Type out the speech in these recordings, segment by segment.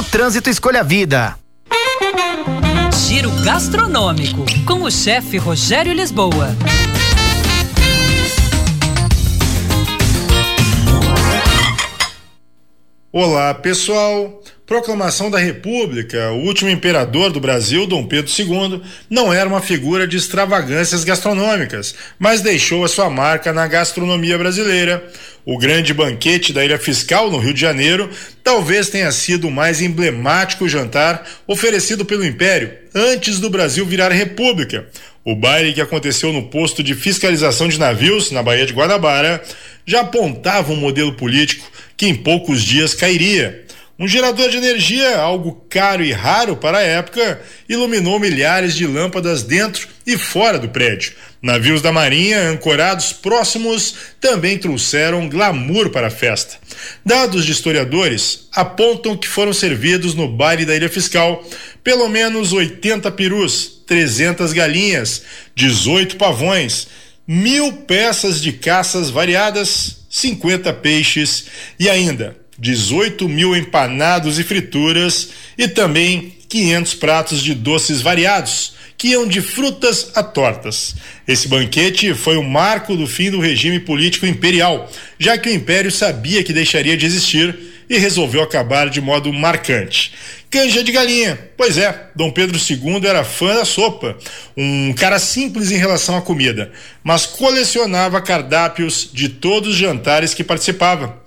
No trânsito escolha a vida. Giro gastronômico com o chefe Rogério Lisboa. Olá, pessoal. Proclamação da República, o último imperador do Brasil, Dom Pedro II, não era uma figura de extravagâncias gastronômicas, mas deixou a sua marca na gastronomia brasileira. O grande banquete da Ilha Fiscal, no Rio de Janeiro, talvez tenha sido o mais emblemático jantar oferecido pelo Império antes do Brasil virar república. O baile que aconteceu no posto de fiscalização de navios, na Baía de Guanabara, já apontava um modelo político que em poucos dias cairia. Um gerador de energia, algo caro e raro para a época, iluminou milhares de lâmpadas dentro e fora do prédio. Navios da Marinha, ancorados próximos, também trouxeram glamour para a festa. Dados de historiadores apontam que foram servidos no baile da Ilha Fiscal pelo menos 80 perus, 300 galinhas, 18 pavões, mil peças de caças variadas, 50 peixes e ainda 18 mil empanados e frituras e também 500 pratos de doces variados, que iam de frutas a tortas. Esse banquete foi o marco do fim do regime político imperial, já que o império sabia que deixaria de existir e resolveu acabar de modo marcante. Canja de galinha. Pois é, Dom Pedro II era fã da sopa, um cara simples em relação à comida, mas colecionava cardápios de todos os jantares que participava.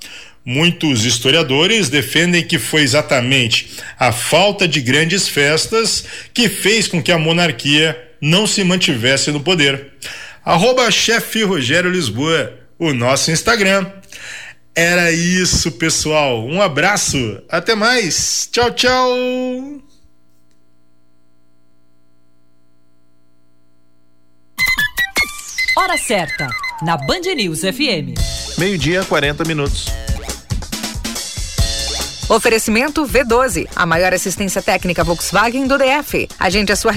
Muitos historiadores defendem que foi exatamente a falta de grandes festas que fez com que a monarquia não se mantivesse no poder. Arroba chefe Rogério Lisboa, o nosso Instagram. Era isso, pessoal. Um abraço. Até mais. Tchau, tchau. Hora certa, na Band News FM. Meio-dia, 40 minutos. Oferecimento V12, a maior assistência técnica Volkswagen do DF. Agende a sua